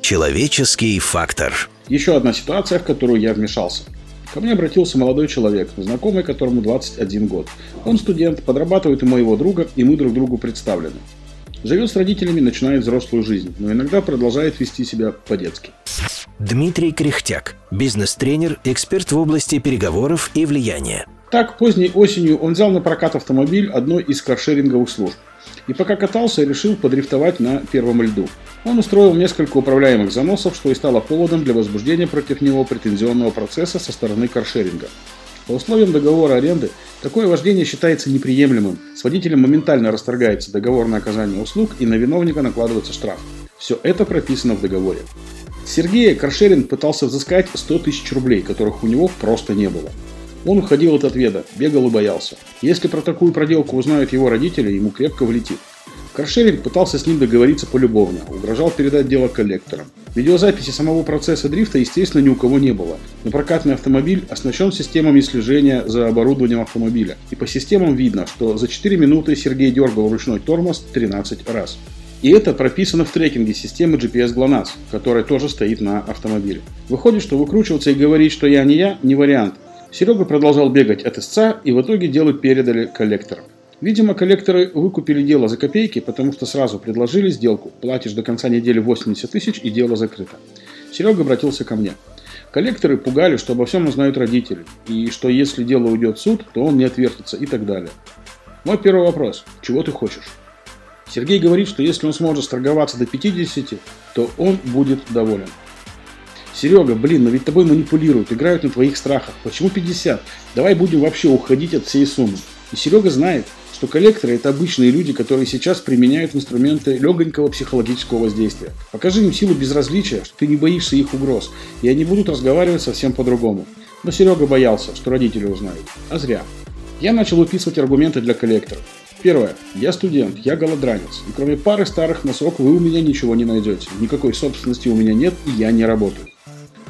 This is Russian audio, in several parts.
Человеческий фактор. Еще одна ситуация, в которую я вмешался. Ко мне обратился молодой человек, знакомый которому 21 год. Он студент, подрабатывает у моего друга, и мы друг другу представлены. Живет с родителями, начинает взрослую жизнь, но иногда продолжает вести себя по-детски. Дмитрий Кряхтяк, бизнес-тренер, эксперт в области переговоров и влияния. Так, поздней осенью он взял на прокат автомобиль одной из каршеринговых служб. И пока катался, решил подрифтовать на первом льду. Он устроил несколько управляемых заносов, что и стало поводом для возбуждения против него претензионного процесса со стороны каршеринга. По условиям договора аренды, такое вождение считается неприемлемым. С водителем моментально расторгается договор на оказание услуг и на виновника накладывается штраф. Все это прописано в договоре. Сергея каршеринг пытался взыскать 100 тысяч рублей, которых у него просто не было. Он уходил от ответа, бегал и боялся. Если про такую проделку узнают его родители, ему крепко влетит. Каршеринг пытался с ним договориться полюбовно, угрожал передать дело коллекторам. Видеозаписи самого процесса дрифта, естественно, ни у кого не было. Но прокатный автомобиль оснащен системами слежения за оборудованием автомобиля. И по системам видно, что за 4 минуты Сергей дергал ручной тормоз 13 раз. И это прописано в трекинге системы GPS GLONASS, которая тоже стоит на автомобиле. Выходит, что выкручиваться и говорить, что я не я, не вариант. Серега продолжал бегать от истца и в итоге дело передали коллекторам. Видимо, коллекторы выкупили дело за копейки, потому что сразу предложили сделку. Платишь до конца недели 80 тысяч и дело закрыто. Серега обратился ко мне. Коллекторы пугали, что обо всем узнают родители, и что если дело уйдет в суд, то он не отвертится и так далее. Мой первый вопрос. Чего ты хочешь? Сергей говорит, что если он сможет сторговаться до 50, то он будет доволен. Серега, блин, но ведь тобой манипулируют, играют на твоих страхах. Почему 50? Давай будем вообще уходить от всей суммы. И Серега знает, что коллекторы – это обычные люди, которые сейчас применяют инструменты легонького психологического воздействия. Покажи им силу безразличия, что ты не боишься их угроз, и они будут разговаривать совсем по-другому. Но Серега боялся, что родители узнают. А зря. Я начал выписывать аргументы для коллекторов. Первое. Я студент, я голодранец. И кроме пары старых носок вы у меня ничего не найдете. Никакой собственности у меня нет, и я не работаю.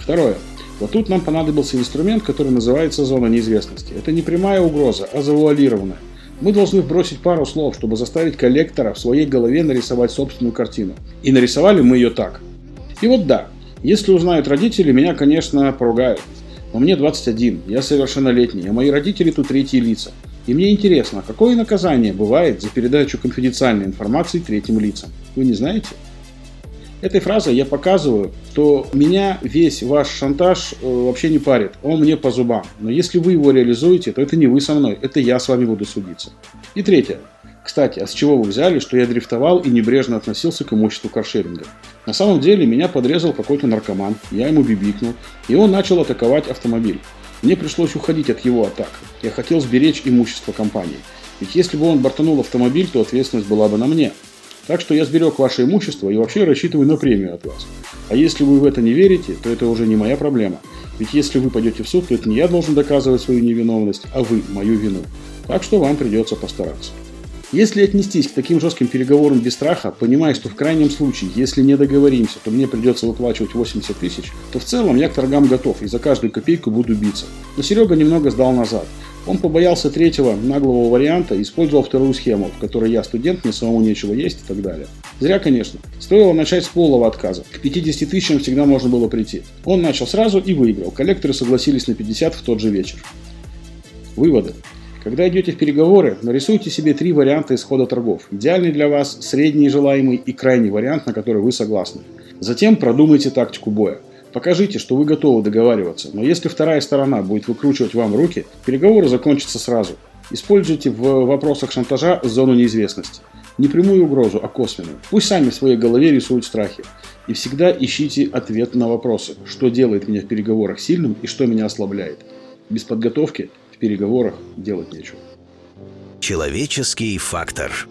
Второе. Вот тут нам понадобился инструмент, который называется зона неизвестности. Это не прямая угроза, а завуалированная. Мы должны бросить пару слов, чтобы заставить коллектора в своей голове нарисовать собственную картину. И нарисовали мы ее так. И вот да, если узнают родители, меня, конечно, поругают. Но мне 21, я совершеннолетний, а мои родители тут третьи лица. И мне интересно, какое наказание бывает за передачу конфиденциальной информации третьим лицам? Вы не знаете? Этой фразой я показываю, что меня весь ваш шантаж э, вообще не парит. Он мне по зубам. Но если вы его реализуете, то это не вы со мной, это я с вами буду судиться. И третье. Кстати, а с чего вы взяли, что я дрифтовал и небрежно относился к имуществу каршеринга? На самом деле меня подрезал какой-то наркоман, я ему бибикнул, и он начал атаковать автомобиль. Мне пришлось уходить от его атак. Я хотел сберечь имущество компании. Ведь если бы он бортанул автомобиль, то ответственность была бы на мне. Так что я сберег ваше имущество и вообще рассчитываю на премию от вас. А если вы в это не верите, то это уже не моя проблема. Ведь если вы пойдете в суд, то это не я должен доказывать свою невиновность, а вы мою вину. Так что вам придется постараться. Если отнестись к таким жестким переговорам без страха, понимая, что в крайнем случае, если не договоримся, то мне придется выплачивать 80 тысяч, то в целом я к торгам готов и за каждую копейку буду биться. Но Серега немного сдал назад. Он побоялся третьего наглого варианта и использовал вторую схему, в которой я студент, мне самому нечего есть и так далее. Зря, конечно. Стоило начать с полного отказа. К 50 тысячам всегда можно было прийти. Он начал сразу и выиграл. Коллекторы согласились на 50 в тот же вечер. Выводы. Когда идете в переговоры, нарисуйте себе три варианта исхода торгов. Идеальный для вас, средний желаемый и крайний вариант, на который вы согласны. Затем продумайте тактику боя. Покажите, что вы готовы договариваться, но если вторая сторона будет выкручивать вам руки, переговоры закончатся сразу. Используйте в вопросах шантажа зону неизвестности. Не прямую угрозу, а косвенную. Пусть сами в своей голове рисуют страхи. И всегда ищите ответ на вопросы, что делает меня в переговорах сильным и что меня ослабляет. Без подготовки в переговорах делать нечего. Человеческий фактор.